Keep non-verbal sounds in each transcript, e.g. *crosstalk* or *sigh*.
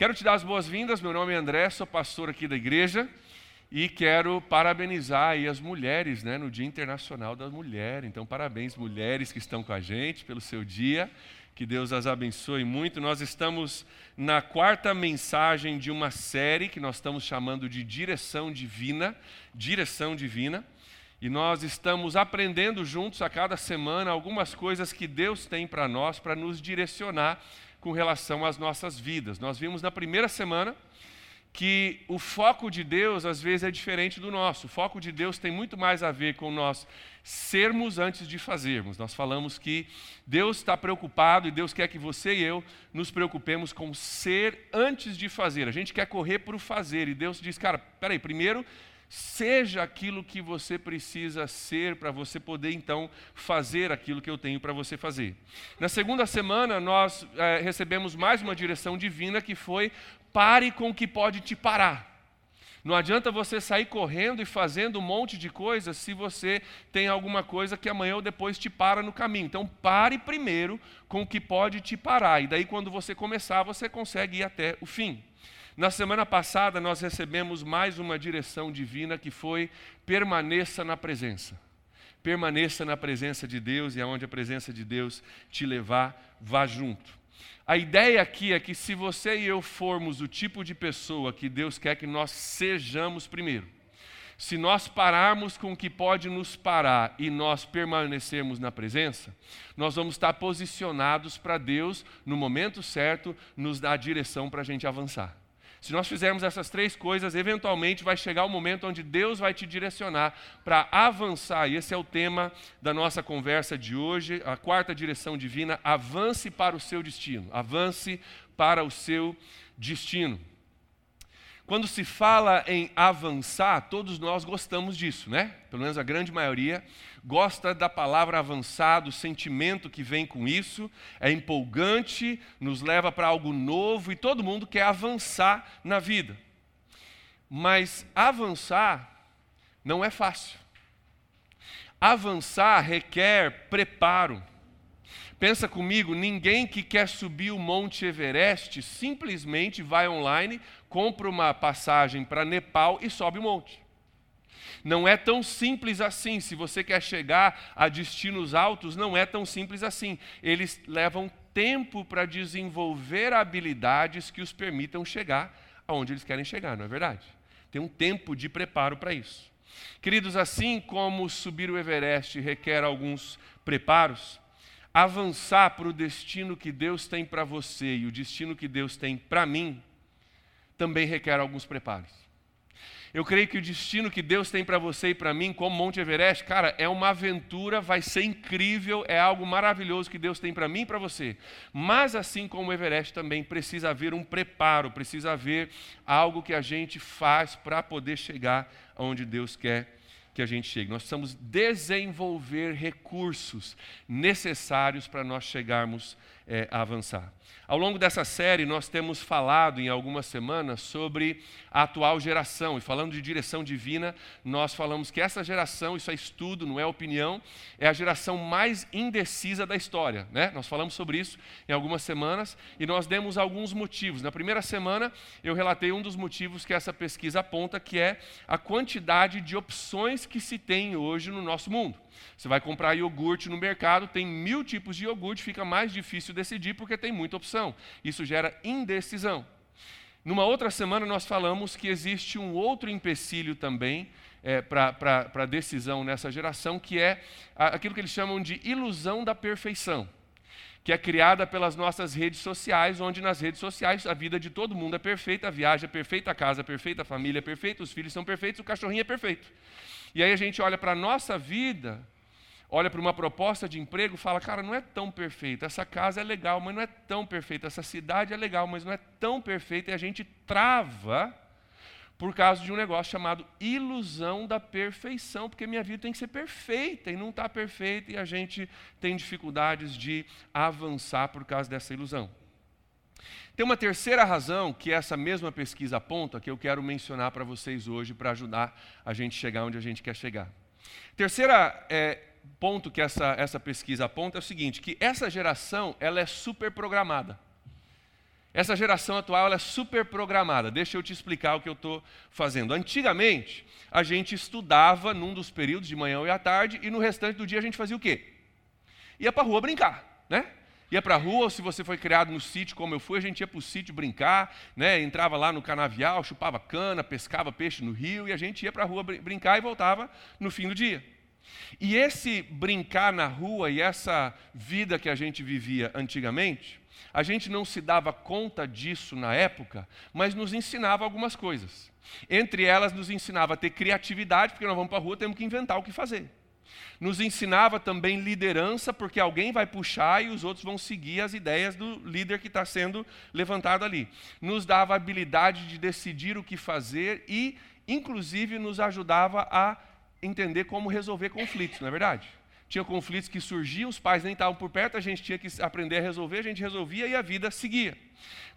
Quero te dar as boas-vindas. Meu nome é André, sou pastor aqui da igreja e quero parabenizar aí as mulheres, né, no Dia Internacional da Mulher. Então, parabéns mulheres que estão com a gente pelo seu dia. Que Deus as abençoe muito. Nós estamos na quarta mensagem de uma série que nós estamos chamando de Direção Divina, Direção Divina. E nós estamos aprendendo juntos a cada semana algumas coisas que Deus tem para nós para nos direcionar com relação às nossas vidas. Nós vimos na primeira semana que o foco de Deus às vezes é diferente do nosso. O foco de Deus tem muito mais a ver com nós sermos antes de fazermos. Nós falamos que Deus está preocupado e Deus quer que você e eu nos preocupemos com ser antes de fazer. A gente quer correr para o fazer e Deus diz, cara, peraí, primeiro seja aquilo que você precisa ser para você poder então fazer aquilo que eu tenho para você fazer. Na segunda semana, nós é, recebemos mais uma direção divina que foi pare com o que pode te parar. Não adianta você sair correndo e fazendo um monte de coisas se você tem alguma coisa que amanhã ou depois te para no caminho. Então, pare primeiro com o que pode te parar. E daí, quando você começar, você consegue ir até o fim. Na semana passada, nós recebemos mais uma direção divina que foi permaneça na presença. Permaneça na presença de Deus e aonde a presença de Deus te levar, vá junto. A ideia aqui é que se você e eu formos o tipo de pessoa que Deus quer que nós sejamos primeiro, se nós pararmos com o que pode nos parar e nós permanecermos na presença, nós vamos estar posicionados para Deus, no momento certo, nos dar a direção para a gente avançar. Se nós fizermos essas três coisas, eventualmente vai chegar o momento onde Deus vai te direcionar para avançar. E esse é o tema da nossa conversa de hoje, a quarta direção divina: avance para o seu destino. Avance para o seu destino. Quando se fala em avançar, todos nós gostamos disso, né? Pelo menos a grande maioria gosta da palavra avançar, do sentimento que vem com isso, é empolgante, nos leva para algo novo e todo mundo quer avançar na vida. Mas avançar não é fácil. Avançar requer preparo. Pensa comigo, ninguém que quer subir o Monte Everest simplesmente vai online, compra uma passagem para Nepal e sobe o monte. Não é tão simples assim. Se você quer chegar a destinos altos, não é tão simples assim. Eles levam tempo para desenvolver habilidades que os permitam chegar aonde eles querem chegar, não é verdade? Tem um tempo de preparo para isso. Queridos, assim como subir o Everest requer alguns preparos, avançar para o destino que Deus tem para você e o destino que Deus tem para mim, também requer alguns preparos. Eu creio que o destino que Deus tem para você e para mim, como Monte Everest, cara, é uma aventura, vai ser incrível, é algo maravilhoso que Deus tem para mim e para você. Mas assim como o Everest também precisa haver um preparo, precisa haver algo que a gente faz para poder chegar aonde Deus quer que a gente chegue. Nós precisamos desenvolver recursos necessários para nós chegarmos é, avançar. Ao longo dessa série, nós temos falado em algumas semanas sobre a atual geração. E falando de direção divina, nós falamos que essa geração, isso é estudo, não é opinião, é a geração mais indecisa da história. Né? Nós falamos sobre isso em algumas semanas e nós demos alguns motivos. Na primeira semana, eu relatei um dos motivos que essa pesquisa aponta, que é a quantidade de opções que se tem hoje no nosso mundo. Você vai comprar iogurte no mercado, tem mil tipos de iogurte, fica mais difícil decidir porque tem muita opção. Isso gera indecisão. Numa outra semana, nós falamos que existe um outro empecilho também é, para a decisão nessa geração, que é aquilo que eles chamam de ilusão da perfeição, que é criada pelas nossas redes sociais, onde nas redes sociais a vida de todo mundo é perfeita, a viagem é perfeita, a casa é perfeita, a família é perfeita, os filhos são perfeitos, o cachorrinho é perfeito. E aí a gente olha para a nossa vida, olha para uma proposta de emprego fala: cara, não é tão perfeita. Essa casa é legal, mas não é tão perfeita. Essa cidade é legal, mas não é tão perfeita. E a gente trava por causa de um negócio chamado ilusão da perfeição, porque minha vida tem que ser perfeita e não está perfeita e a gente tem dificuldades de avançar por causa dessa ilusão. Tem uma terceira razão que essa mesma pesquisa aponta, que eu quero mencionar para vocês hoje para ajudar a gente chegar onde a gente quer chegar. Terceira é, ponto que essa, essa pesquisa aponta é o seguinte, que essa geração ela é super programada. Essa geração atual é super programada. Deixa eu te explicar o que eu estou fazendo. Antigamente, a gente estudava num dos períodos de manhã e à tarde, e no restante do dia a gente fazia o quê? Ia para a rua brincar, né? Ia para a rua, ou se você foi criado no sítio como eu fui, a gente ia para o sítio brincar, né? entrava lá no canavial, chupava cana, pescava peixe no rio, e a gente ia para a rua brincar e voltava no fim do dia. E esse brincar na rua e essa vida que a gente vivia antigamente, a gente não se dava conta disso na época, mas nos ensinava algumas coisas. Entre elas, nos ensinava a ter criatividade, porque nós vamos para a rua, temos que inventar o que fazer. Nos ensinava também liderança, porque alguém vai puxar e os outros vão seguir as ideias do líder que está sendo levantado ali. Nos dava habilidade de decidir o que fazer e, inclusive, nos ajudava a entender como resolver conflitos, não é verdade? Tinha conflitos que surgiam, os pais nem estavam por perto, a gente tinha que aprender a resolver, a gente resolvia e a vida seguia.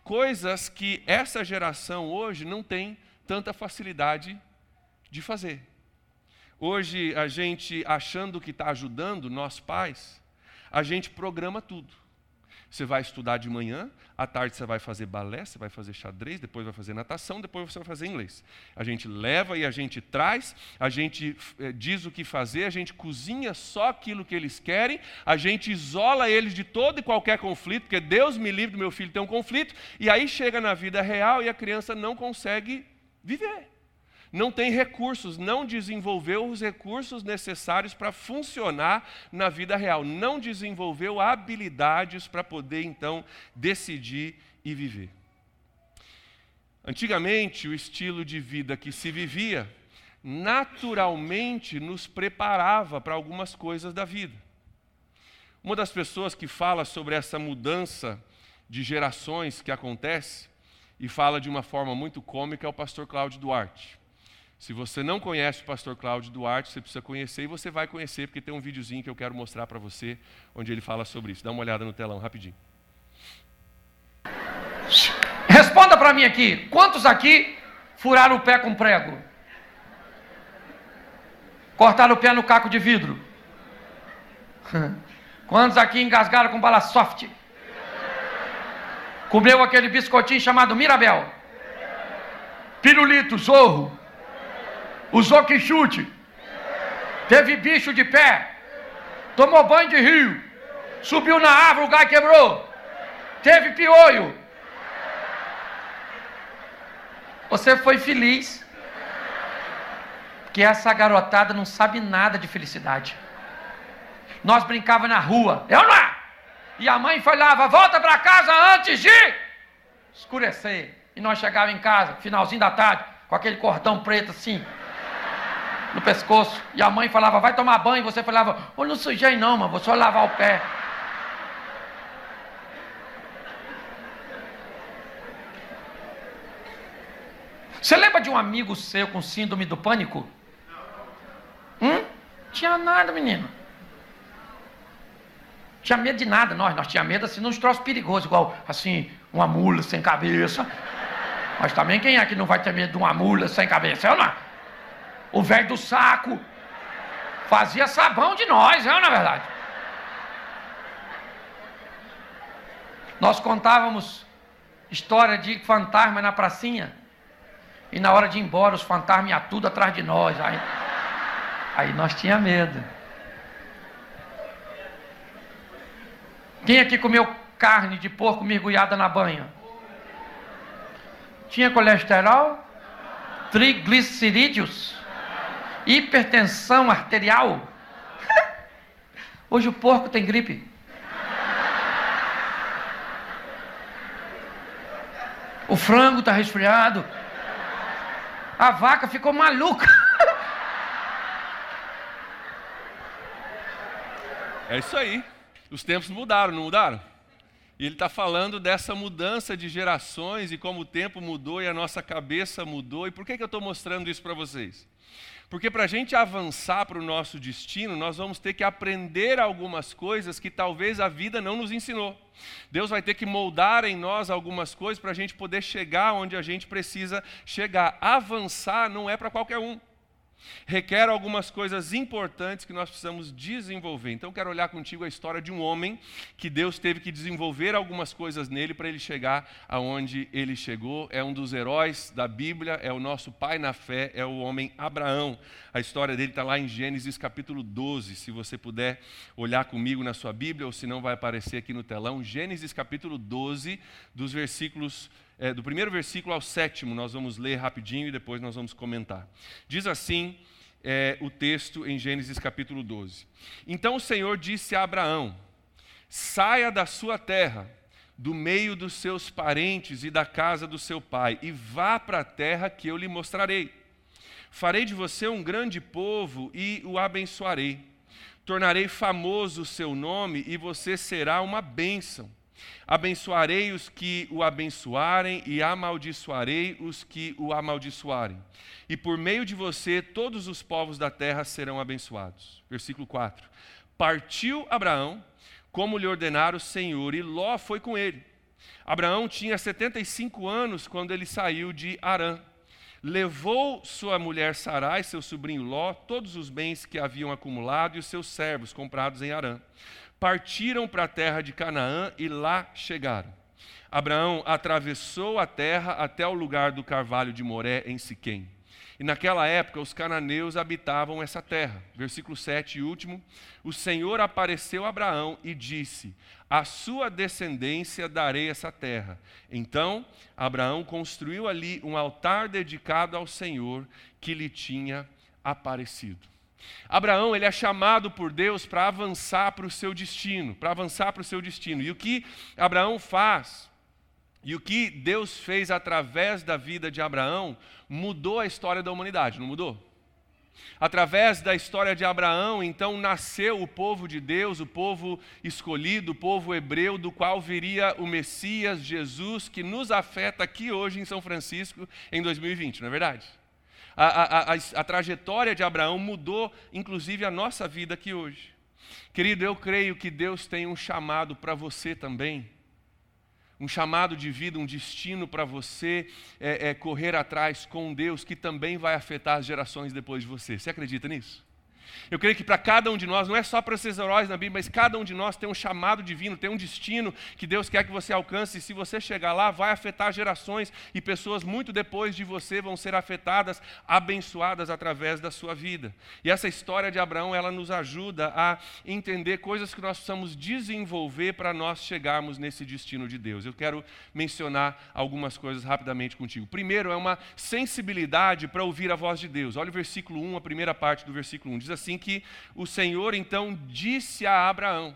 Coisas que essa geração hoje não tem tanta facilidade de fazer. Hoje, a gente achando que está ajudando nós pais, a gente programa tudo. Você vai estudar de manhã, à tarde você vai fazer balé, você vai fazer xadrez, depois vai fazer natação, depois você vai fazer inglês. A gente leva e a gente traz, a gente eh, diz o que fazer, a gente cozinha só aquilo que eles querem, a gente isola eles de todo e qualquer conflito, porque Deus me livre do meu filho ter um conflito, e aí chega na vida real e a criança não consegue viver não tem recursos, não desenvolveu os recursos necessários para funcionar na vida real, não desenvolveu habilidades para poder então decidir e viver. Antigamente, o estilo de vida que se vivia naturalmente nos preparava para algumas coisas da vida. Uma das pessoas que fala sobre essa mudança de gerações que acontece e fala de uma forma muito cômica é o pastor Cláudio Duarte. Se você não conhece o pastor Cláudio Duarte, você precisa conhecer e você vai conhecer, porque tem um videozinho que eu quero mostrar para você, onde ele fala sobre isso. Dá uma olhada no telão rapidinho. Responda para mim aqui: quantos aqui furaram o pé com prego? Cortaram o pé no caco de vidro? *laughs* Quantos aqui engasgaram com bala soft? Comeu aquele biscoitinho chamado Mirabel? Pirulito, zorro? Usou que chute? Teve bicho de pé? Tomou banho de rio? Subiu na árvore, o gai quebrou? Teve piolho? Você foi feliz? Porque essa garotada não sabe nada de felicidade. Nós brincava na rua, eu não é? E a mãe falava, volta para casa antes de escurecer. E nós chegávamos em casa, finalzinho da tarde, com aquele cordão preto assim, no pescoço. E a mãe falava, vai tomar banho. E você falava, eu não sujei não, mas vou só lavar o pé. Você lembra de um amigo seu com síndrome do pânico? Hum? Tinha nada, menino. Tinha medo de nada, nós. Nós tínhamos medo assim, nos troços perigosos, igual assim, uma mula sem cabeça. Mas também quem é que não vai ter medo de uma mula sem cabeça? Eu não. O velho do saco fazia sabão de nós, não é na verdade? Nós contávamos história de fantasma na pracinha. E na hora de ir embora, os fantasmas iam tudo atrás de nós. Aí, aí nós tinha medo. Quem aqui comeu carne de porco mergulhada na banha? Tinha colesterol? Triglicerídeos? Hipertensão arterial. Hoje o porco tem gripe. O frango está resfriado. A vaca ficou maluca. É isso aí. Os tempos mudaram, não mudaram? E ele está falando dessa mudança de gerações e como o tempo mudou e a nossa cabeça mudou. E por que, que eu estou mostrando isso para vocês? Porque para a gente avançar para o nosso destino, nós vamos ter que aprender algumas coisas que talvez a vida não nos ensinou. Deus vai ter que moldar em nós algumas coisas para a gente poder chegar onde a gente precisa chegar. Avançar não é para qualquer um. Requer algumas coisas importantes que nós precisamos desenvolver. Então, quero olhar contigo a história de um homem que Deus teve que desenvolver algumas coisas nele para ele chegar aonde ele chegou. É um dos heróis da Bíblia, é o nosso pai na fé, é o homem Abraão. A história dele está lá em Gênesis capítulo 12. Se você puder olhar comigo na sua Bíblia, ou se não, vai aparecer aqui no telão. Gênesis capítulo 12, dos versículos é, do primeiro versículo ao sétimo, nós vamos ler rapidinho e depois nós vamos comentar. Diz assim é, o texto em Gênesis capítulo 12: Então o Senhor disse a Abraão: Saia da sua terra, do meio dos seus parentes e da casa do seu pai, e vá para a terra que eu lhe mostrarei. Farei de você um grande povo e o abençoarei. Tornarei famoso o seu nome e você será uma bênção. Abençoarei os que o abençoarem e amaldiçoarei os que o amaldiçoarem. E por meio de você todos os povos da terra serão abençoados. Versículo 4. Partiu Abraão, como lhe ordenara o Senhor, e Ló foi com ele. Abraão tinha 75 anos quando ele saiu de Arã. Levou sua mulher Sarai, seu sobrinho Ló, todos os bens que haviam acumulado e os seus servos comprados em Arã partiram para a terra de Canaã e lá chegaram. Abraão atravessou a terra até o lugar do carvalho de Moré, em Siquém. E naquela época os cananeus habitavam essa terra. Versículo 7 e último. O Senhor apareceu a Abraão e disse: A sua descendência darei essa terra. Então Abraão construiu ali um altar dedicado ao Senhor que lhe tinha aparecido. Abraão ele é chamado por Deus para avançar para o seu destino, para avançar para o seu destino. E o que Abraão faz, e o que Deus fez através da vida de Abraão, mudou a história da humanidade, não mudou? Através da história de Abraão, então nasceu o povo de Deus, o povo escolhido, o povo hebreu, do qual viria o Messias, Jesus, que nos afeta aqui hoje em São Francisco em 2020, não é verdade? A, a, a, trajetória de Abraão mudou, inclusive, a nossa vida aqui hoje. Querido, eu creio que Deus tem um chamado para você também. Um chamado de vida, um destino para você é, é, correr atrás com Deus, que também vai afetar as gerações depois de você. Você acredita nisso? Eu creio que para cada um de nós, não é só para esses heróis na Bíblia, mas cada um de nós tem um chamado divino, tem um destino que Deus quer que você alcance. E se você chegar lá, vai afetar gerações e pessoas muito depois de você vão ser afetadas, abençoadas através da sua vida. E essa história de Abraão, ela nos ajuda a entender coisas que nós precisamos desenvolver para nós chegarmos nesse destino de Deus. Eu quero mencionar algumas coisas rapidamente contigo. Primeiro, é uma sensibilidade para ouvir a voz de Deus. Olha o versículo 1, a primeira parte do versículo 1. Diz assim que o Senhor então disse a Abraão.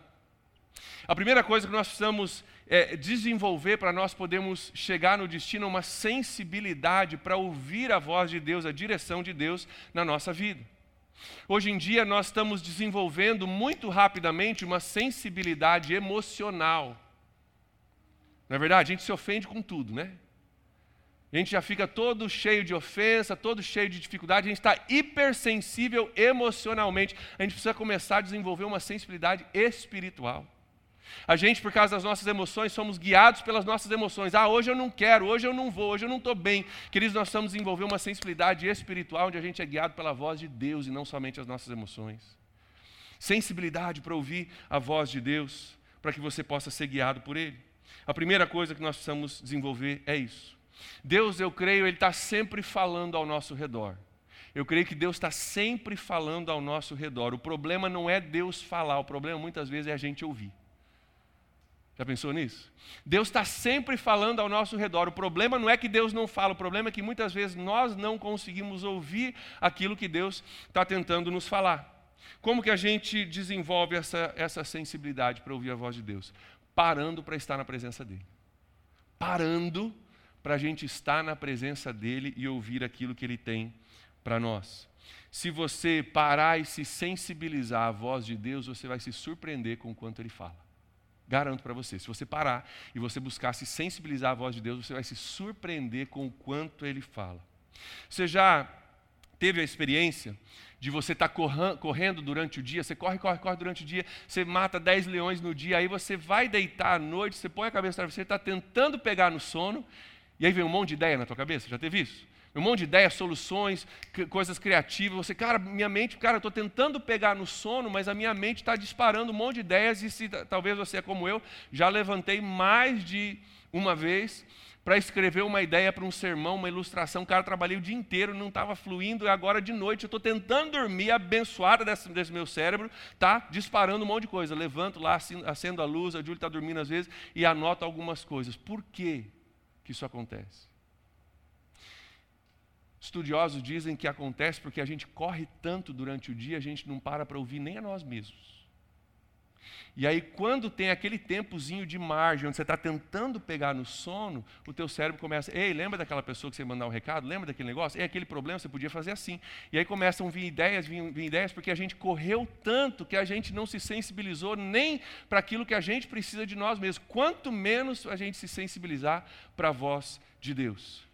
A primeira coisa que nós precisamos é, desenvolver para nós podermos chegar no destino é uma sensibilidade para ouvir a voz de Deus, a direção de Deus na nossa vida. Hoje em dia nós estamos desenvolvendo muito rapidamente uma sensibilidade emocional. Na é verdade, a gente se ofende com tudo, né? A gente já fica todo cheio de ofensa, todo cheio de dificuldade, a gente está hipersensível emocionalmente. A gente precisa começar a desenvolver uma sensibilidade espiritual. A gente, por causa das nossas emoções, somos guiados pelas nossas emoções. Ah, hoje eu não quero, hoje eu não vou, hoje eu não estou bem. Queridos, nós precisamos desenvolver uma sensibilidade espiritual onde a gente é guiado pela voz de Deus e não somente as nossas emoções. Sensibilidade para ouvir a voz de Deus, para que você possa ser guiado por Ele. A primeira coisa que nós precisamos desenvolver é isso. Deus, eu creio, Ele está sempre falando ao nosso redor. Eu creio que Deus está sempre falando ao nosso redor. O problema não é Deus falar, o problema muitas vezes é a gente ouvir. Já pensou nisso? Deus está sempre falando ao nosso redor. O problema não é que Deus não fala, o problema é que muitas vezes nós não conseguimos ouvir aquilo que Deus está tentando nos falar. Como que a gente desenvolve essa, essa sensibilidade para ouvir a voz de Deus? Parando para estar na presença dEle. Parando para a gente estar na presença dele e ouvir aquilo que ele tem para nós. Se você parar e se sensibilizar à voz de Deus, você vai se surpreender com o quanto ele fala. Garanto para você, se você parar e você buscar se sensibilizar à voz de Deus, você vai se surpreender com o quanto ele fala. Você já teve a experiência de você estar tá correndo durante o dia, você corre, corre, corre durante o dia, você mata 10 leões no dia, aí você vai deitar à noite, você põe a cabeça na travesseiro, está tentando pegar no sono, e aí vem um monte de ideia na tua cabeça, já teve isso? um monte de ideias, soluções, coisas criativas. Você, cara, minha mente, cara, eu estou tentando pegar no sono, mas a minha mente está disparando um monte de ideias. E se talvez você é como eu, já levantei mais de uma vez para escrever uma ideia para um sermão, uma ilustração. Cara, trabalhei o dia inteiro, não estava fluindo, e agora de noite eu estou tentando dormir, abençoada desse, desse, meu cérebro, tá disparando um monte de coisa. Levanto lá, acendo a luz, a Júlia está dormindo às vezes, e anoto algumas coisas. Por que, que isso acontece? Estudiosos dizem que acontece porque a gente corre tanto durante o dia, a gente não para para ouvir nem a nós mesmos. E aí, quando tem aquele tempozinho de margem, onde você está tentando pegar no sono, o teu cérebro começa, ei, lembra daquela pessoa que você mandar um recado? Lembra daquele negócio? É aquele problema, você podia fazer assim. E aí começam a vir ideias, vir, vir ideias, porque a gente correu tanto que a gente não se sensibilizou nem para aquilo que a gente precisa de nós mesmos. Quanto menos a gente se sensibilizar para a voz de Deus.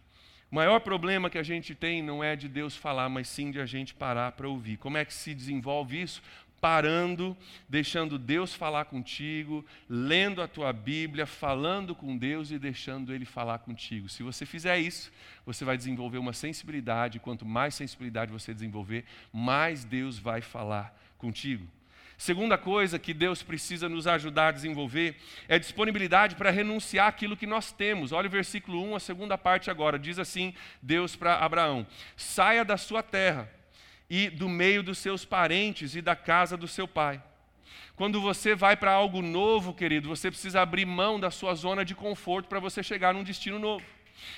O maior problema que a gente tem não é de Deus falar, mas sim de a gente parar para ouvir. Como é que se desenvolve isso? Parando, deixando Deus falar contigo, lendo a tua Bíblia, falando com Deus e deixando Ele falar contigo. Se você fizer isso, você vai desenvolver uma sensibilidade. Quanto mais sensibilidade você desenvolver, mais Deus vai falar contigo. Segunda coisa que Deus precisa nos ajudar a desenvolver é disponibilidade para renunciar aquilo que nós temos. Olha o versículo 1, a segunda parte agora. Diz assim: Deus para Abraão: saia da sua terra e do meio dos seus parentes e da casa do seu pai. Quando você vai para algo novo, querido, você precisa abrir mão da sua zona de conforto para você chegar num destino novo.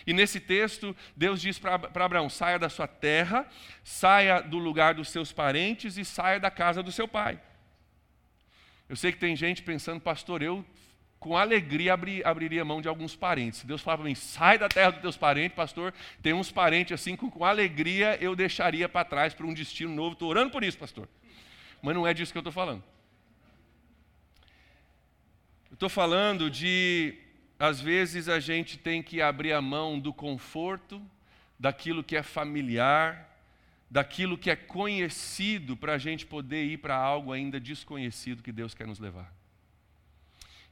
E nesse texto, Deus diz para Abraão: saia da sua terra, saia do lugar dos seus parentes e saia da casa do seu pai. Eu sei que tem gente pensando, pastor, eu com alegria abri, abriria mão de alguns parentes. Deus falar para mim, sai da terra dos teus parentes, pastor, tem uns parentes assim, com, com alegria eu deixaria para trás para um destino novo. Estou orando por isso, pastor. Mas não é disso que eu estou falando. Estou falando de, às vezes, a gente tem que abrir a mão do conforto, daquilo que é familiar, daquilo que é conhecido, para a gente poder ir para algo ainda desconhecido que Deus quer nos levar.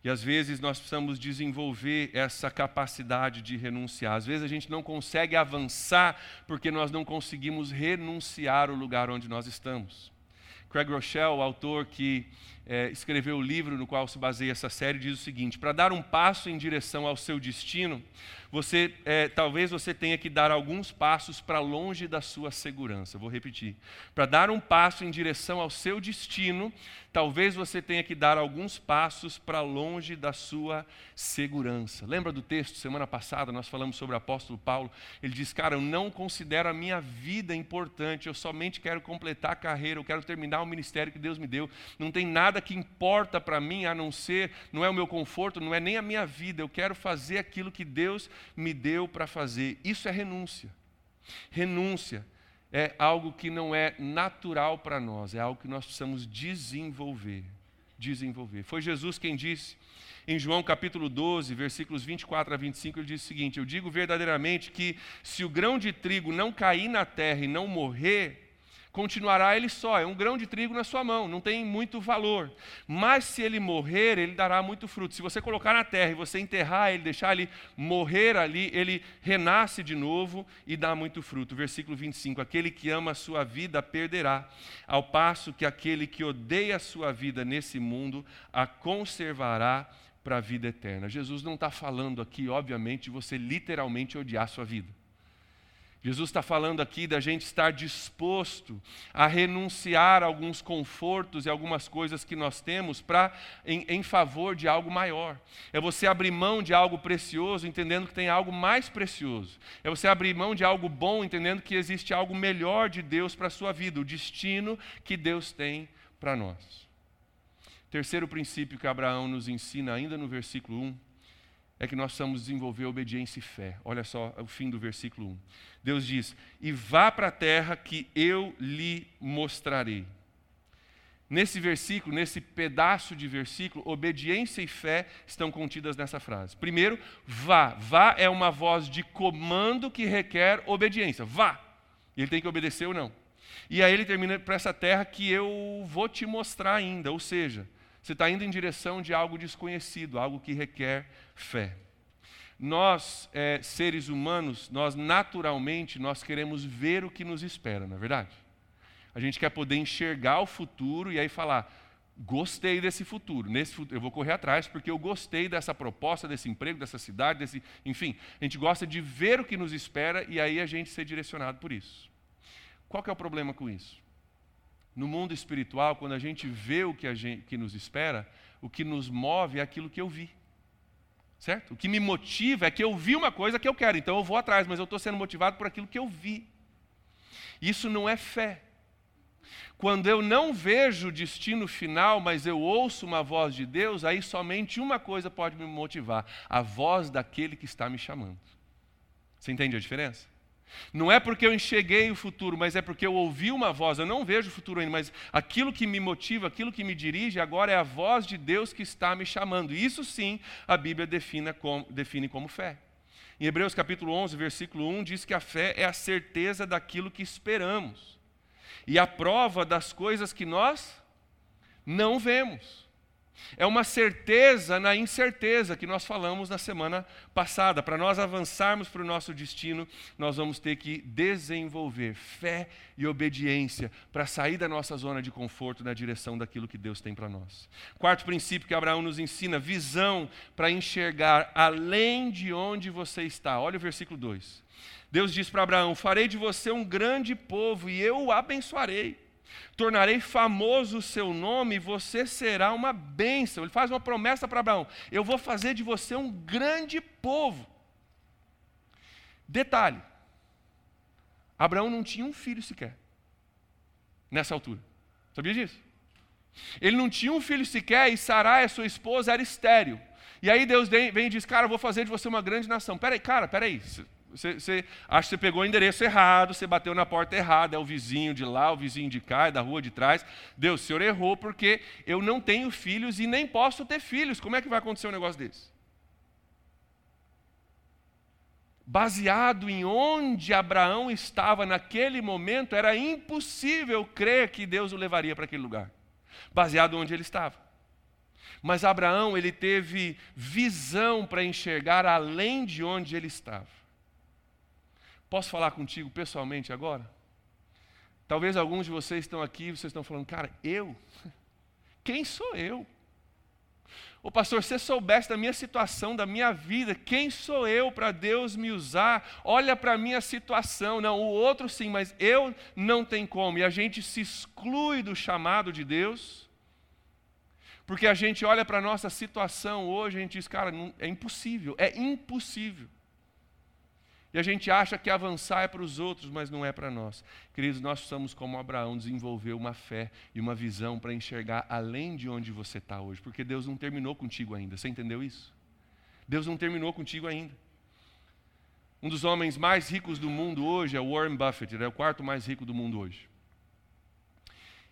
E às vezes nós precisamos desenvolver essa capacidade de renunciar. Às vezes a gente não consegue avançar porque nós não conseguimos renunciar o lugar onde nós estamos. Craig Rochelle, o autor que é, escreveu o livro no qual se baseia essa série, diz o seguinte: para dar um passo em direção ao seu destino, você é, talvez você tenha que dar alguns passos para longe da sua segurança. Vou repetir. Para dar um passo em direção ao seu destino, talvez você tenha que dar alguns passos para longe da sua segurança. Lembra do texto semana passada nós falamos sobre o apóstolo Paulo? Ele diz: "Cara, eu não considero a minha vida importante, eu somente quero completar a carreira, eu quero terminar o ministério que Deus me deu. Não tem nada que importa para mim a não ser, não é o meu conforto, não é nem a minha vida, eu quero fazer aquilo que Deus me deu para fazer. Isso é renúncia. Renúncia é algo que não é natural para nós, é algo que nós precisamos desenvolver. Desenvolver. Foi Jesus quem disse em João capítulo 12, versículos 24 a 25, ele diz o seguinte: Eu digo verdadeiramente que se o grão de trigo não cair na terra e não morrer, continuará ele só, é um grão de trigo na sua mão, não tem muito valor. Mas se ele morrer, ele dará muito fruto. Se você colocar na terra e você enterrar ele, deixar ele morrer ali, ele renasce de novo e dá muito fruto. Versículo 25: Aquele que ama a sua vida perderá, ao passo que aquele que odeia a sua vida nesse mundo a conservará para a vida eterna. Jesus não está falando aqui, obviamente, de você literalmente odiar a sua vida. Jesus está falando aqui da gente estar disposto a renunciar a alguns confortos e algumas coisas que nós temos para em, em, favor de algo maior. É você abrir mão de algo precioso, entendendo que tem algo mais precioso. É você abrir mão de algo bom, entendendo que existe algo melhor de Deus para a sua vida, o destino que Deus tem para nós. Terceiro princípio que Abraão nos ensina, ainda no versículo 1, é que nós precisamos desenvolver obediência e fé. Olha só o fim do versículo 1. Deus diz: E vá para a terra que eu lhe mostrarei. Nesse versículo, nesse pedaço de versículo, obediência e fé estão contidas nessa frase. Primeiro, vá. Vá é uma voz de comando que requer obediência. Vá. Ele tem que obedecer ou não. E aí ele termina para essa terra que eu vou te mostrar ainda. Ou seja, você está indo em direção de algo desconhecido, algo que requer fé. nós, é, seres humanos, nós naturalmente, nós queremos ver o que nos espera, não é verdade? A gente quer poder enxergar o futuro e aí falar, gostei desse futuro, nesse futuro, eu vou correr atrás porque eu gostei dessa proposta, desse emprego, dessa cidade, desse, enfim, a gente gosta de ver o que nos espera e aí a gente ser direcionado por isso. Qual que é o problema com isso? No mundo espiritual, quando a gente vê o que, a gente, que nos espera, o que nos move é aquilo que eu vi. Certo? O que me motiva é que eu vi uma coisa que eu quero, então eu vou atrás, mas eu estou sendo motivado por aquilo que eu vi. Isso não é fé. Quando eu não vejo o destino final, mas eu ouço uma voz de Deus, aí somente uma coisa pode me motivar: a voz daquele que está me chamando. Você entende a diferença? Não é porque eu enxerguei o futuro, mas é porque eu ouvi uma voz. Eu não vejo o futuro ainda, mas aquilo que me motiva, aquilo que me dirige agora é a voz de Deus que está me chamando. Isso sim a Bíblia define como, define como fé. Em Hebreus capítulo 11, versículo 1, diz que a fé é a certeza daquilo que esperamos e a prova das coisas que nós não vemos. É uma certeza na incerteza que nós falamos na semana passada. Para nós avançarmos para o nosso destino, nós vamos ter que desenvolver fé e obediência para sair da nossa zona de conforto na direção daquilo que Deus tem para nós. Quarto princípio que Abraão nos ensina: visão para enxergar além de onde você está. Olha o versículo 2. Deus diz para Abraão: Farei de você um grande povo e eu o abençoarei tornarei famoso o seu nome, você será uma bênção. Ele faz uma promessa para Abraão: eu vou fazer de você um grande povo. Detalhe: Abraão não tinha um filho sequer, nessa altura. Sabia disso? Ele não tinha um filho sequer e Sarai, sua esposa, era estéril. E aí Deus vem e diz: Cara, eu vou fazer de você uma grande nação. Peraí, cara, peraí. Você, você acha que você pegou o endereço errado, você bateu na porta errada, é o vizinho de lá, o vizinho de cá, é da rua de trás. Deus, o senhor errou porque eu não tenho filhos e nem posso ter filhos. Como é que vai acontecer um negócio desse? Baseado em onde Abraão estava naquele momento, era impossível crer que Deus o levaria para aquele lugar. Baseado onde ele estava. Mas Abraão, ele teve visão para enxergar além de onde ele estava. Posso falar contigo pessoalmente agora? Talvez alguns de vocês estão aqui, vocês estão falando, cara, eu? *laughs* Quem sou eu? Ô pastor, se você soubesse da minha situação, da minha vida, quem sou eu para Deus me usar? Olha para a minha situação. Não, o outro sim, mas eu não tem como. E a gente se exclui do chamado de Deus, porque a gente olha para a nossa situação hoje a gente diz, cara, é impossível, é impossível. E a gente acha que avançar é para os outros, mas não é para nós. Queridos, nós precisamos, como Abraão, desenvolver uma fé e uma visão para enxergar além de onde você está hoje, porque Deus não terminou contigo ainda. Você entendeu isso? Deus não terminou contigo ainda. Um dos homens mais ricos do mundo hoje é Warren Buffett, ele é o quarto mais rico do mundo hoje.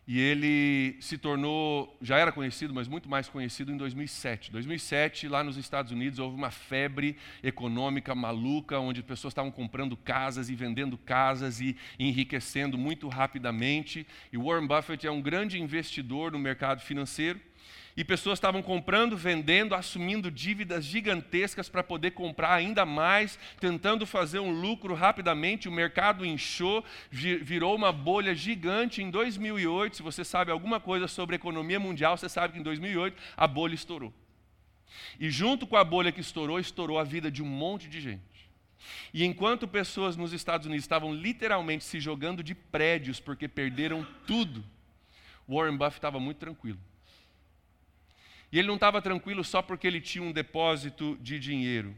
E ele se tornou, já era conhecido, mas muito mais conhecido em 2007. 2007, lá nos Estados Unidos, houve uma febre econômica maluca, onde pessoas estavam comprando casas e vendendo casas e enriquecendo muito rapidamente. E Warren Buffett é um grande investidor no mercado financeiro. E pessoas estavam comprando, vendendo, assumindo dívidas gigantescas para poder comprar ainda mais, tentando fazer um lucro rapidamente. O mercado inchou, virou uma bolha gigante. Em 2008, se você sabe alguma coisa sobre economia mundial, você sabe que em 2008 a bolha estourou. E junto com a bolha que estourou, estourou a vida de um monte de gente. E enquanto pessoas nos Estados Unidos estavam literalmente se jogando de prédios porque perderam tudo, Warren Buffett estava muito tranquilo. E ele não estava tranquilo só porque ele tinha um depósito de dinheiro.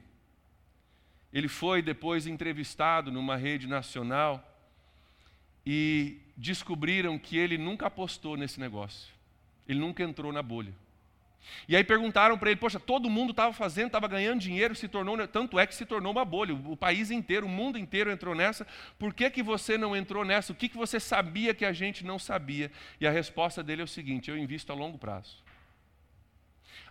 Ele foi depois entrevistado numa rede nacional e descobriram que ele nunca apostou nesse negócio. Ele nunca entrou na bolha. E aí perguntaram para ele: Poxa, todo mundo estava fazendo, estava ganhando dinheiro, se tornou, tanto é que se tornou uma bolha. O, país inteiro, o mundo inteiro entrou nessa. Por que, que você não entrou nessa? O que, que você sabia que a gente não sabia? E a resposta dele é o seguinte: Eu invisto a longo prazo.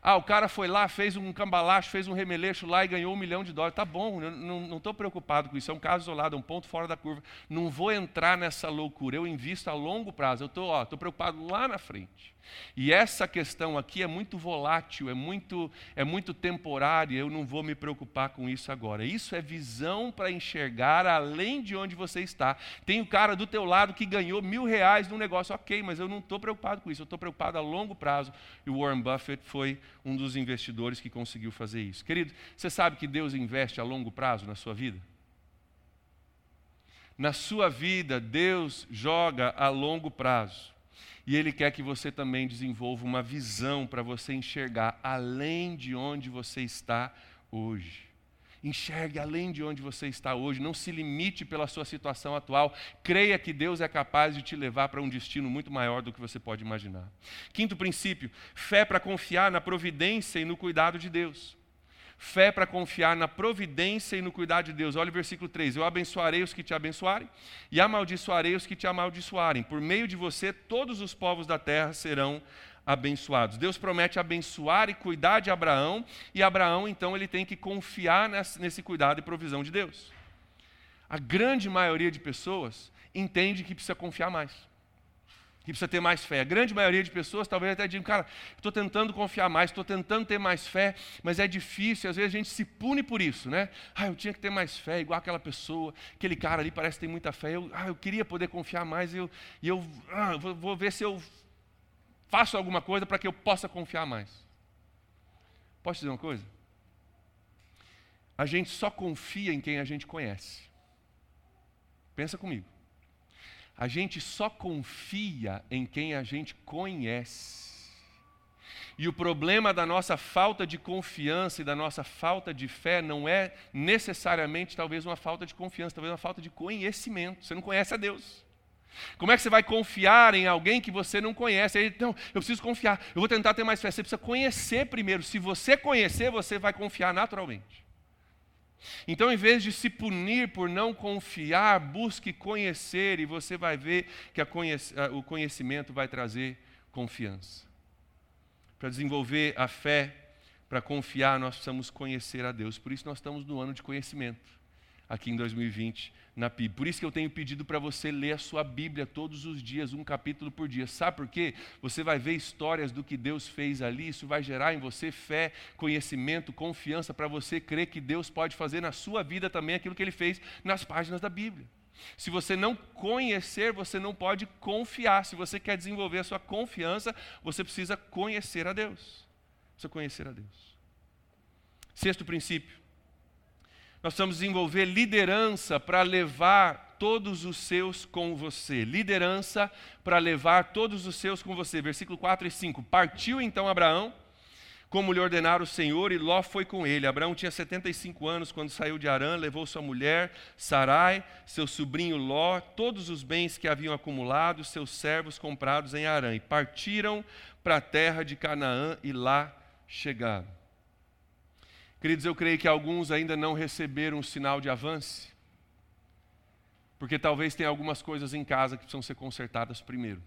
Ah, o cara foi lá, fez um cambalacho, fez um remeleixo lá e ganhou um milhão de dólares. Tá bom, não estou preocupado com isso. É um caso isolado, é um ponto fora da curva. Não vou entrar nessa loucura. Eu invisto a longo prazo. Eu estou preocupado lá na frente. E essa questão aqui é muito volátil, é muito, é muito temporária, eu não vou me preocupar com isso agora. Isso é visão para enxergar além de onde você está. Tem o cara do teu lado que ganhou mil reais num negócio, ok, mas eu não estou preocupado com isso, eu estou preocupado a longo prazo. E o Warren Buffett foi um dos investidores que conseguiu fazer isso. Querido, você sabe que Deus investe a longo prazo na sua vida? Na sua vida, Deus joga a longo prazo. E Ele quer que você também desenvolva uma visão para você enxergar além de onde você está hoje. Enxergue além de onde você está hoje, não se limite pela sua situação atual. Creia que Deus é capaz de te levar para um destino muito maior do que você pode imaginar. Quinto princípio: fé para confiar na providência e no cuidado de Deus. Fé para confiar na providência e no cuidado de Deus. Olha o versículo 3: Eu abençoarei os que te abençoarem e amaldiçoarei os que te amaldiçoarem. Por meio de você, todos os povos da terra serão abençoados. Deus promete abençoar e cuidar de Abraão, e Abraão, então, ele tem que confiar nesse cuidado e provisão de Deus. A grande maioria de pessoas entende que precisa confiar mais que precisa ter mais fé. A grande maioria de pessoas talvez até digam, cara, estou tentando confiar mais, estou tentando ter mais fé, mas é difícil, às vezes a gente se pune por isso, né? Ah, eu tinha que ter mais fé, igual aquela pessoa, aquele cara ali parece que tem muita fé, eu, ah, eu queria poder confiar mais, e eu, e eu ah, vou, vou ver se eu faço alguma coisa para que eu possa confiar mais. Posso dizer uma coisa? A gente só confia em quem a gente conhece. Pensa comigo. A gente só confia em quem a gente conhece. E o problema da nossa falta de confiança e da nossa falta de fé não é necessariamente talvez uma falta de confiança, talvez uma falta de conhecimento. Você não conhece a Deus. Como é que você vai confiar em alguém que você não conhece? Então, eu preciso confiar, eu vou tentar ter mais fé. Você precisa conhecer primeiro. Se você conhecer, você vai confiar naturalmente. Então, em vez de se punir por não confiar, busque conhecer e você vai ver que conhec o conhecimento vai trazer confiança. Para desenvolver a fé, para confiar, nós precisamos conhecer a Deus. Por isso, nós estamos no ano de conhecimento, aqui em 2020 na PIB. Por isso que eu tenho pedido para você ler a sua Bíblia todos os dias, um capítulo por dia. Sabe por quê? Você vai ver histórias do que Deus fez ali, isso vai gerar em você fé, conhecimento, confiança para você crer que Deus pode fazer na sua vida também aquilo que ele fez nas páginas da Bíblia. Se você não conhecer, você não pode confiar. Se você quer desenvolver a sua confiança, você precisa conhecer a Deus. Precisa conhecer a Deus. Sexto princípio nós precisamos desenvolver liderança para levar todos os seus com você. Liderança para levar todos os seus com você. Versículo 4 e 5. Partiu então Abraão, como lhe ordenara o Senhor, e Ló foi com ele. Abraão tinha 75 anos quando saiu de Arã, levou sua mulher, Sarai, seu sobrinho Ló, todos os bens que haviam acumulado, seus servos comprados em Arã, e partiram para a terra de Canaã e lá chegaram. Queridos, eu creio que alguns ainda não receberam o sinal de avanço, porque talvez tenha algumas coisas em casa que precisam ser consertadas primeiro.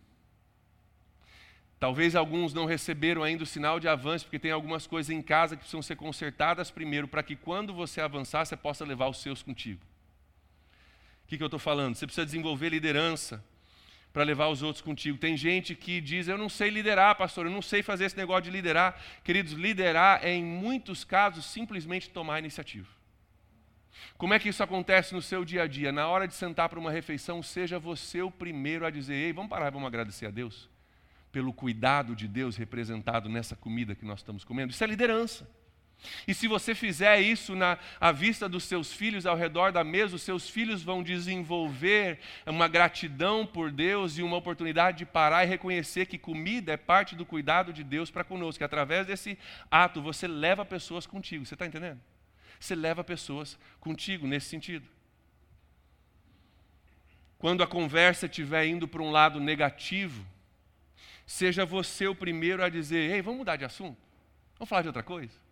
Talvez alguns não receberam ainda o sinal de avanço, porque tem algumas coisas em casa que precisam ser consertadas primeiro, para que quando você avançar, você possa levar os seus contigo. O que, que eu estou falando? Você precisa desenvolver liderança para levar os outros contigo. Tem gente que diz: Eu não sei liderar, pastor, eu não sei fazer esse negócio de liderar. Queridos, liderar é, em muitos casos, simplesmente tomar iniciativa. Como é que isso acontece no seu dia a dia? Na hora de sentar para uma refeição, seja você o primeiro a dizer: Ei, vamos parar vamos agradecer a Deus pelo cuidado de Deus representado nessa comida que nós estamos comendo. Isso é liderança. E se você fizer isso na à vista dos seus filhos ao redor da mesa, os seus filhos vão desenvolver uma gratidão por Deus e uma oportunidade de parar e reconhecer que comida é parte do cuidado de Deus para conosco. Que através desse ato você leva pessoas contigo. Você está entendendo? Você leva pessoas contigo nesse sentido. Quando a conversa estiver indo para um lado negativo, seja você o primeiro a dizer: Ei, vamos mudar de assunto? Vamos falar de outra coisa?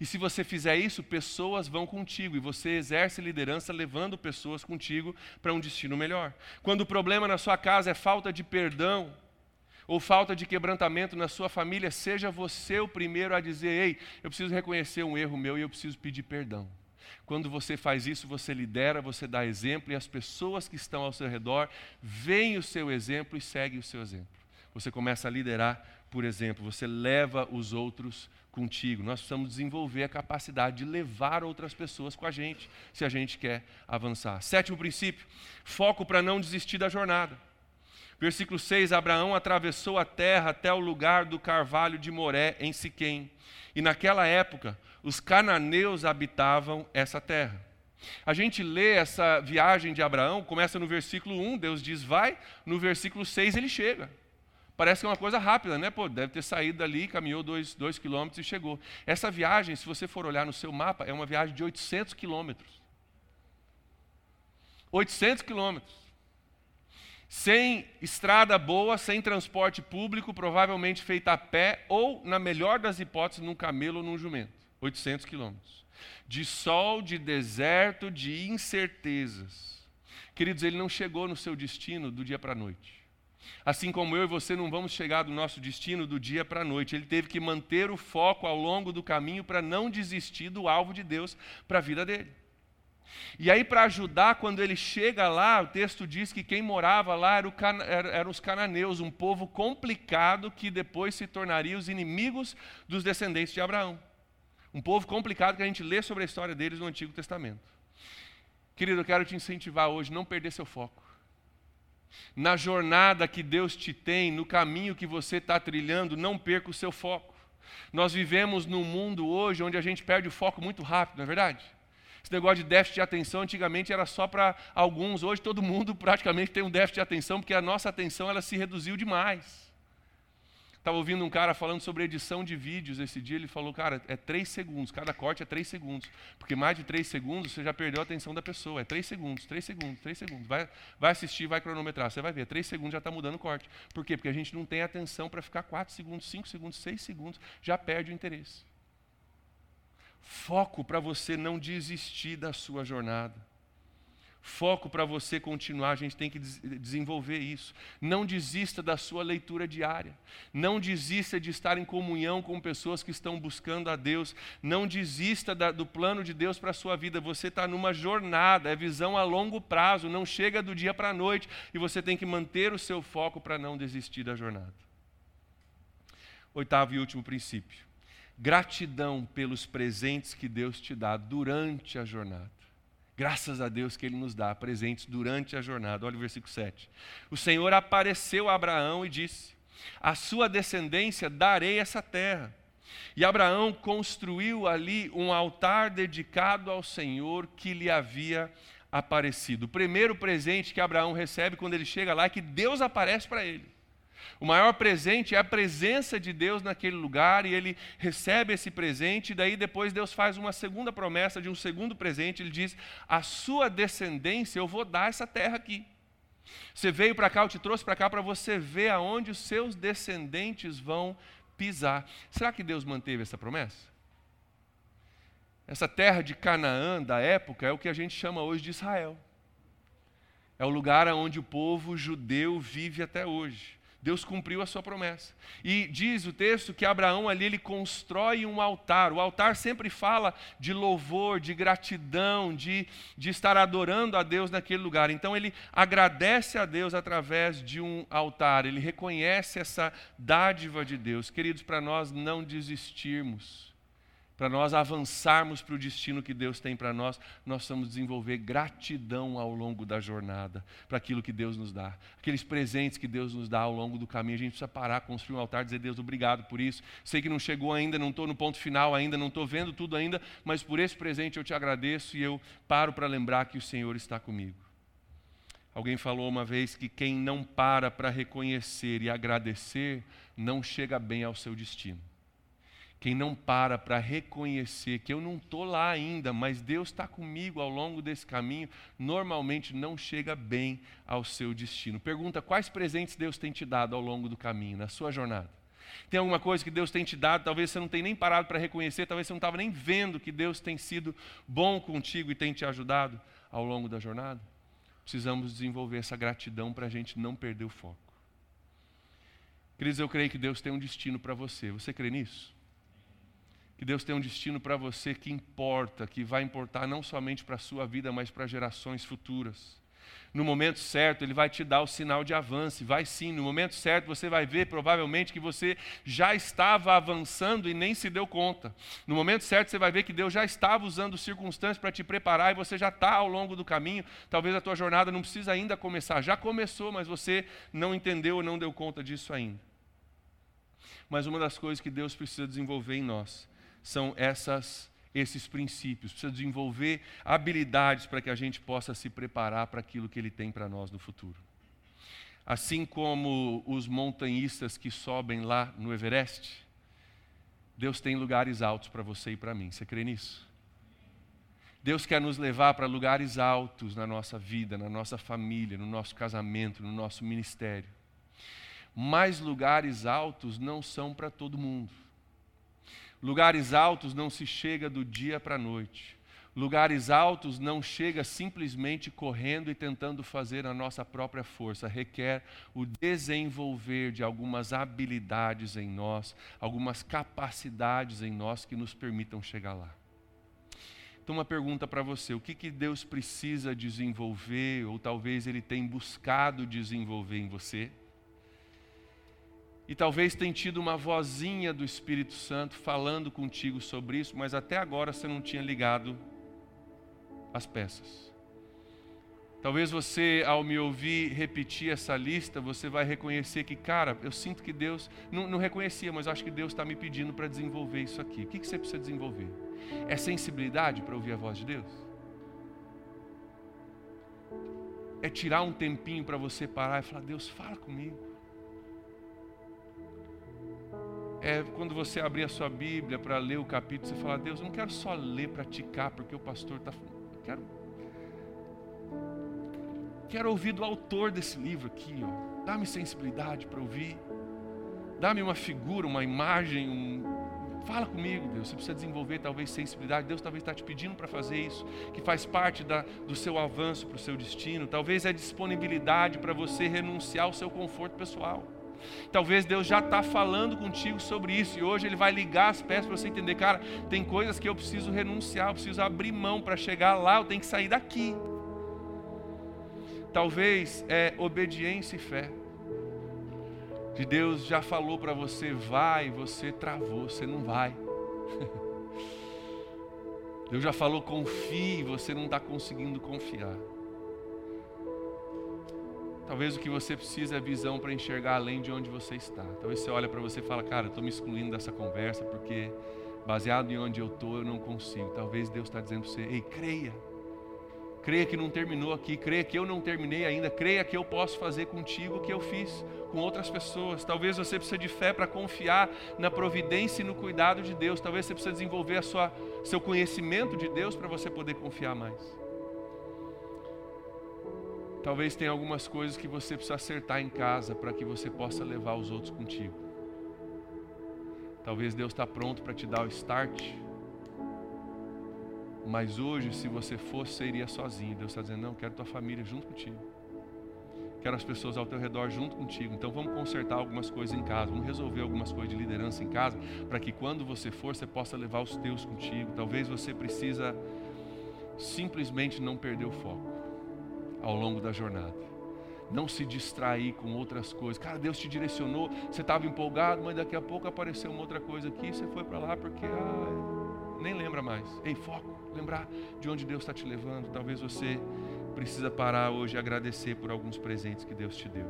E se você fizer isso, pessoas vão contigo e você exerce liderança levando pessoas contigo para um destino melhor. Quando o problema na sua casa é falta de perdão ou falta de quebrantamento na sua família, seja você o primeiro a dizer: "Ei, eu preciso reconhecer um erro meu e eu preciso pedir perdão". Quando você faz isso, você lidera, você dá exemplo e as pessoas que estão ao seu redor veem o seu exemplo e seguem o seu exemplo. Você começa a liderar, por exemplo, você leva os outros contigo. Nós precisamos desenvolver a capacidade de levar outras pessoas com a gente, se a gente quer avançar. Sétimo princípio: foco para não desistir da jornada. Versículo 6: Abraão atravessou a terra até o lugar do carvalho de Moré, em Siquém. E naquela época, os cananeus habitavam essa terra. A gente lê essa viagem de Abraão, começa no versículo 1, Deus diz vai, no versículo 6 ele chega. Parece que é uma coisa rápida, né? Pô, deve ter saído dali, caminhou dois, dois quilômetros e chegou. Essa viagem, se você for olhar no seu mapa, é uma viagem de 800 quilômetros. 800 quilômetros. Sem estrada boa, sem transporte público, provavelmente feita a pé ou, na melhor das hipóteses, num camelo ou num jumento. 800 quilômetros. De sol, de deserto, de incertezas. Queridos, ele não chegou no seu destino do dia para a noite. Assim como eu e você não vamos chegar do nosso destino do dia para a noite. Ele teve que manter o foco ao longo do caminho para não desistir do alvo de Deus para a vida dele. E aí, para ajudar, quando ele chega lá, o texto diz que quem morava lá eram era os cananeus, um povo complicado que depois se tornaria os inimigos dos descendentes de Abraão. Um povo complicado que a gente lê sobre a história deles no Antigo Testamento. Querido, eu quero te incentivar hoje, não perder seu foco na jornada que Deus te tem, no caminho que você está trilhando, não perca o seu foco. Nós vivemos num mundo hoje onde a gente perde o foco muito rápido, não é verdade? Esse negócio de déficit de atenção antigamente era só para alguns, hoje todo mundo praticamente tem um déficit de atenção, porque a nossa atenção ela se reduziu demais. Estava ouvindo um cara falando sobre edição de vídeos esse dia. Ele falou, cara, é três segundos, cada corte é três segundos. Porque mais de três segundos você já perdeu a atenção da pessoa. É três segundos, três segundos, três segundos. Vai, vai assistir, vai cronometrar. Você vai ver, três segundos já está mudando o corte. Por quê? Porque a gente não tem atenção para ficar quatro segundos, cinco segundos, seis segundos, já perde o interesse. Foco para você não desistir da sua jornada foco para você continuar, a gente tem que desenvolver isso. Não desista da sua leitura diária. Não desista de estar em comunhão com pessoas que estão buscando a Deus. Não desista da, do plano de Deus para a sua vida. Você está numa jornada, é visão a longo prazo, não chega do dia para a noite e você tem que manter o seu foco para não desistir da jornada. Oitavo e último princípio: gratidão pelos presentes que Deus te dá durante a jornada. Graças a Deus que Ele nos dá presentes durante a jornada. Olha o versículo 7. O Senhor apareceu a Abraão e disse: A sua descendência darei essa terra. E Abraão construiu ali um altar dedicado ao Senhor que lhe havia aparecido. O primeiro presente que Abraão recebe quando ele chega lá é que Deus aparece para ele. O maior presente é a presença de Deus naquele lugar e ele recebe esse presente, e daí depois Deus faz uma segunda promessa de um segundo presente. Ele diz: A sua descendência eu vou dar essa terra aqui. Você veio para cá, eu te trouxe para cá para você ver aonde os seus descendentes vão pisar. Será que Deus manteve essa promessa? Essa terra de Canaã da época é o que a gente chama hoje de Israel. É o lugar onde o povo judeu vive até hoje. Deus cumpriu a sua promessa. E diz o texto que Abraão ali ele constrói um altar. O altar sempre fala de louvor, de gratidão, de, de estar adorando a Deus naquele lugar. Então ele agradece a Deus através de um altar. Ele reconhece essa dádiva de Deus. Queridos, para nós não desistirmos para nós avançarmos para o destino que Deus tem para nós, nós precisamos desenvolver gratidão ao longo da jornada, para aquilo que Deus nos dá. Aqueles presentes que Deus nos dá ao longo do caminho, a gente precisa parar, construir um altar, dizer, Deus, obrigado por isso. Sei que não chegou ainda, não estou no ponto final ainda, não estou vendo tudo ainda, mas por esse presente eu te agradeço e eu paro para lembrar que o Senhor está comigo. Alguém falou uma vez que quem não para para reconhecer e agradecer, não chega bem ao seu destino. Quem não para para reconhecer que eu não estou lá ainda, mas Deus está comigo ao longo desse caminho, normalmente não chega bem ao seu destino. Pergunta quais presentes Deus tem te dado ao longo do caminho, na sua jornada. Tem alguma coisa que Deus tem te dado, talvez você não tenha nem parado para reconhecer, talvez você não estava nem vendo que Deus tem sido bom contigo e tem te ajudado ao longo da jornada? Precisamos desenvolver essa gratidão para a gente não perder o foco. Queridos, eu creio que Deus tem um destino para você. Você crê nisso? Que Deus tem um destino para você que importa, que vai importar não somente para a sua vida, mas para gerações futuras. no momento certo, ele vai te dar o sinal de avanço. Vai sim, no momento certo você vai ver provavelmente que você já estava avançando e nem se deu conta. No momento certo você vai ver que Deus já estava usando circunstâncias para te preparar e você já está ao longo do caminho. Talvez a tua jornada não precisa ainda começar, já começou, mas você não entendeu ou não deu conta disso ainda. Mas uma das coisas que Deus precisa desenvolver em nós são essas esses princípios, precisa desenvolver habilidades para que a gente possa se preparar para aquilo que Ele tem para nós no futuro. Assim como os montanhistas que sobem lá no Everest, Deus tem lugares altos para você e para mim. Você crê nisso? Deus quer nos levar para lugares altos na nossa vida, na nossa família, no nosso casamento, no nosso ministério. Mas lugares altos não são para todo mundo. Lugares altos não se chega do dia para a noite. Lugares altos não chega simplesmente correndo e tentando fazer a nossa própria força, requer o desenvolver de algumas habilidades em nós, algumas capacidades em nós que nos permitam chegar lá. Então, uma pergunta para você: o que, que Deus precisa desenvolver, ou talvez Ele tem buscado desenvolver em você? E talvez tenha tido uma vozinha do Espírito Santo falando contigo sobre isso, mas até agora você não tinha ligado as peças. Talvez você, ao me ouvir repetir essa lista, você vai reconhecer que, cara, eu sinto que Deus, não, não reconhecia, mas acho que Deus está me pedindo para desenvolver isso aqui. O que, que você precisa desenvolver? É sensibilidade para ouvir a voz de Deus? É tirar um tempinho para você parar e falar: Deus, fala comigo é quando você abrir a sua Bíblia para ler o capítulo, você fala, Deus, eu não quero só ler, praticar, porque o pastor está. Quero, quero ouvir do autor desse livro aqui, ó. Dá-me sensibilidade para ouvir. Dá-me uma figura, uma imagem, um... Fala comigo, Deus. Você precisa desenvolver talvez sensibilidade. Deus talvez está te pedindo para fazer isso, que faz parte da, do seu avanço para o seu destino. Talvez é disponibilidade para você renunciar ao seu conforto pessoal. Talvez Deus já está falando contigo sobre isso e hoje Ele vai ligar as peças para você entender, cara, tem coisas que eu preciso renunciar, eu preciso abrir mão para chegar lá, eu tenho que sair daqui. Talvez é obediência e fé. De Deus já falou para você, vai, você travou, você não vai. *laughs* Deus já falou, confie, você não está conseguindo confiar. Talvez o que você precisa é visão para enxergar além de onde você está. Talvez você olha para você e fala, cara, eu estou me excluindo dessa conversa porque baseado em onde eu estou eu não consigo. Talvez Deus está dizendo para você, ei, creia. Creia que não terminou aqui, creia que eu não terminei ainda, creia que eu posso fazer contigo o que eu fiz com outras pessoas. Talvez você precise de fé para confiar na providência e no cuidado de Deus. Talvez você precise desenvolver a sua, seu conhecimento de Deus para você poder confiar mais. Talvez tenha algumas coisas que você precisa acertar em casa para que você possa levar os outros contigo. Talvez Deus está pronto para te dar o start. Mas hoje, se você fosse, você iria sozinho. Deus está dizendo: Não, quero tua família junto contigo. Quero as pessoas ao teu redor junto contigo. Então vamos consertar algumas coisas em casa. Vamos resolver algumas coisas de liderança em casa. Para que quando você for, você possa levar os teus contigo. Talvez você precisa simplesmente não perder o foco ao longo da jornada. Não se distrair com outras coisas. Cara, Deus te direcionou, você estava empolgado, mas daqui a pouco apareceu uma outra coisa aqui, você foi para lá porque nem lembra mais. Ei, foco, lembrar de onde Deus está te levando. Talvez você precisa parar hoje e agradecer por alguns presentes que Deus te deu.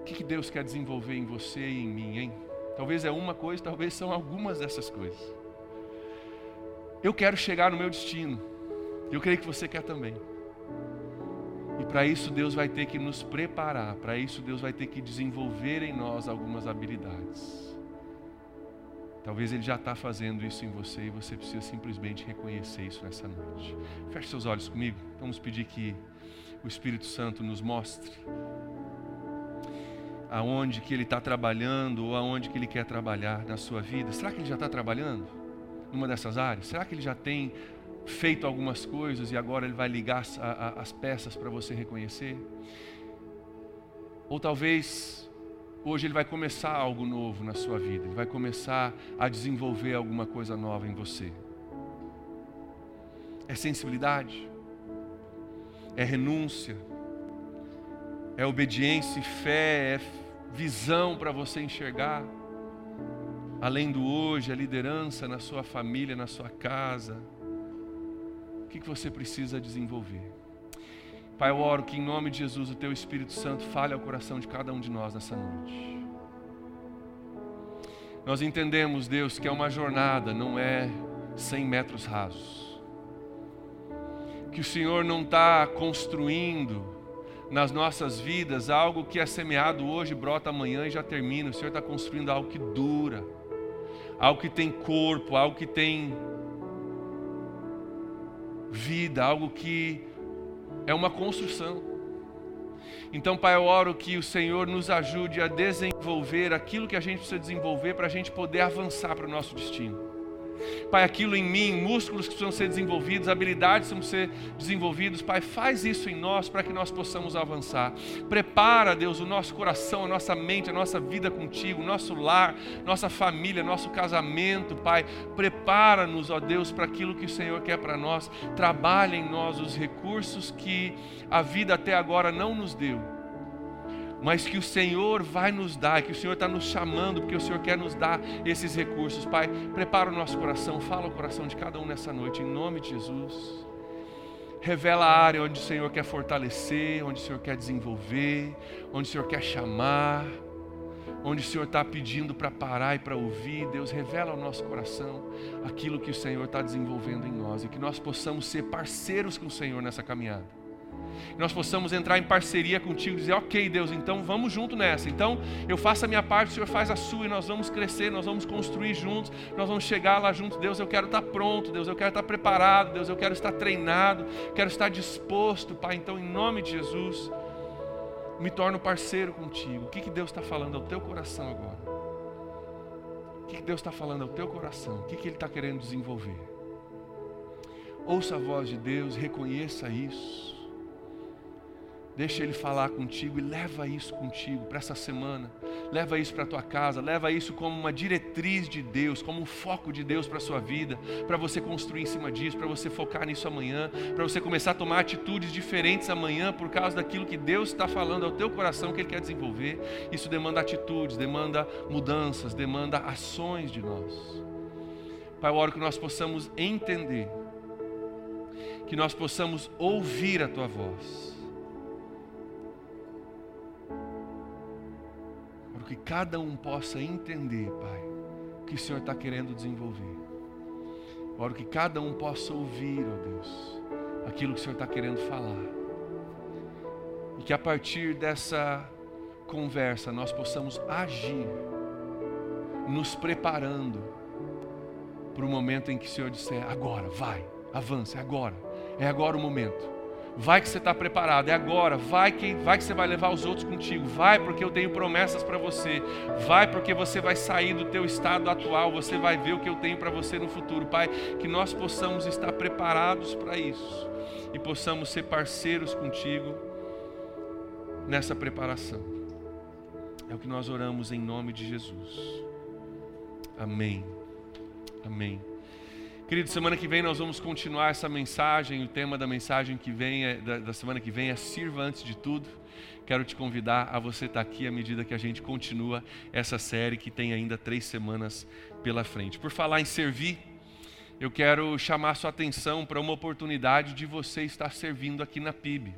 O que, que Deus quer desenvolver em você e em mim, hein? Talvez é uma coisa, talvez são algumas dessas coisas. Eu quero chegar no meu destino. Eu creio que você quer também. E para isso Deus vai ter que nos preparar, para isso Deus vai ter que desenvolver em nós algumas habilidades. Talvez Ele já está fazendo isso em você e você precisa simplesmente reconhecer isso nessa noite. Feche seus olhos comigo. Vamos pedir que o Espírito Santo nos mostre aonde que Ele está trabalhando ou aonde que Ele quer trabalhar na sua vida. Será que Ele já está trabalhando numa dessas áreas? Será que Ele já tem feito algumas coisas e agora ele vai ligar as, a, as peças para você reconhecer. Ou talvez hoje ele vai começar algo novo na sua vida, ele vai começar a desenvolver alguma coisa nova em você. É sensibilidade. é renúncia, é obediência e fé, é visão para você enxergar além do hoje, a liderança na sua família, na sua casa. Que você precisa desenvolver? Pai, eu oro que em nome de Jesus o Teu Espírito Santo fale ao coração de cada um de nós nessa noite. Nós entendemos, Deus, que é uma jornada, não é 100 metros rasos. Que o Senhor não está construindo nas nossas vidas algo que é semeado hoje, brota amanhã e já termina. O Senhor está construindo algo que dura algo que tem corpo, algo que tem vida, algo que é uma construção. Então, Pai, eu oro que o Senhor nos ajude a desenvolver aquilo que a gente precisa desenvolver para a gente poder avançar para o nosso destino. Pai, aquilo em mim, músculos que precisam ser desenvolvidos, habilidades que precisam ser desenvolvidos. Pai, faz isso em nós para que nós possamos avançar. Prepara, Deus, o nosso coração, a nossa mente, a nossa vida contigo, nosso lar, nossa família, nosso casamento, Pai. Prepara-nos, ó Deus, para aquilo que o Senhor quer para nós. Trabalha em nós os recursos que a vida até agora não nos deu mas que o Senhor vai nos dar, que o Senhor está nos chamando, porque o Senhor quer nos dar esses recursos. Pai, prepara o nosso coração, fala o coração de cada um nessa noite, em nome de Jesus. Revela a área onde o Senhor quer fortalecer, onde o Senhor quer desenvolver, onde o Senhor quer chamar, onde o Senhor está pedindo para parar e para ouvir. Deus, revela ao nosso coração aquilo que o Senhor está desenvolvendo em nós e que nós possamos ser parceiros com o Senhor nessa caminhada nós possamos entrar em parceria contigo e dizer, ok, Deus, então vamos junto nessa. Então eu faço a minha parte, o Senhor faz a sua e nós vamos crescer, nós vamos construir juntos, nós vamos chegar lá juntos. Deus, eu quero estar pronto, Deus, eu quero estar preparado, Deus, eu quero estar treinado, quero estar disposto, Pai. Então, em nome de Jesus, me torno parceiro contigo. O que, que Deus está falando ao teu coração agora? O que, que Deus está falando ao teu coração? O que, que Ele está querendo desenvolver? Ouça a voz de Deus, reconheça isso. Deixa Ele falar contigo e leva isso contigo para essa semana. Leva isso para a tua casa, leva isso como uma diretriz de Deus, como um foco de Deus para a sua vida, para você construir em cima disso, para você focar nisso amanhã, para você começar a tomar atitudes diferentes amanhã por causa daquilo que Deus está falando ao teu coração que Ele quer desenvolver. Isso demanda atitudes, demanda mudanças, demanda ações de nós. Pai, eu oro que nós possamos entender, que nós possamos ouvir a tua voz que cada um possa entender, Pai, o que o Senhor está querendo desenvolver. Oro que cada um possa ouvir, ó Deus, aquilo que o Senhor está querendo falar. E que a partir dessa conversa nós possamos agir, nos preparando para o momento em que o Senhor disser: agora, vai, avance, agora, é agora o momento. Vai que você está preparado, é agora. Vai que, vai que você vai levar os outros contigo. Vai porque eu tenho promessas para você. Vai porque você vai sair do teu estado atual. Você vai ver o que eu tenho para você no futuro, Pai. Que nós possamos estar preparados para isso e possamos ser parceiros contigo nessa preparação. É o que nós oramos em nome de Jesus. Amém. Amém. Querido, semana que vem nós vamos continuar essa mensagem. O tema da mensagem que vem é, da, da, semana que vem é Sirva antes de tudo. Quero te convidar a você estar aqui à medida que a gente continua essa série que tem ainda três semanas pela frente. Por falar em servir, eu quero chamar sua atenção para uma oportunidade de você estar servindo aqui na PIB.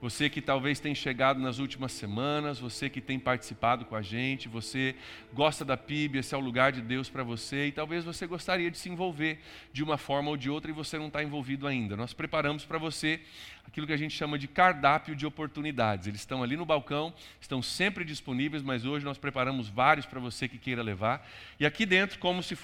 Você que talvez tenha chegado nas últimas semanas, você que tem participado com a gente, você gosta da PIB, esse é o lugar de Deus para você e talvez você gostaria de se envolver de uma forma ou de outra e você não está envolvido ainda. Nós preparamos para você aquilo que a gente chama de cardápio de oportunidades. Eles estão ali no balcão, estão sempre disponíveis, mas hoje nós preparamos vários para você que queira levar. E aqui dentro, como se fosse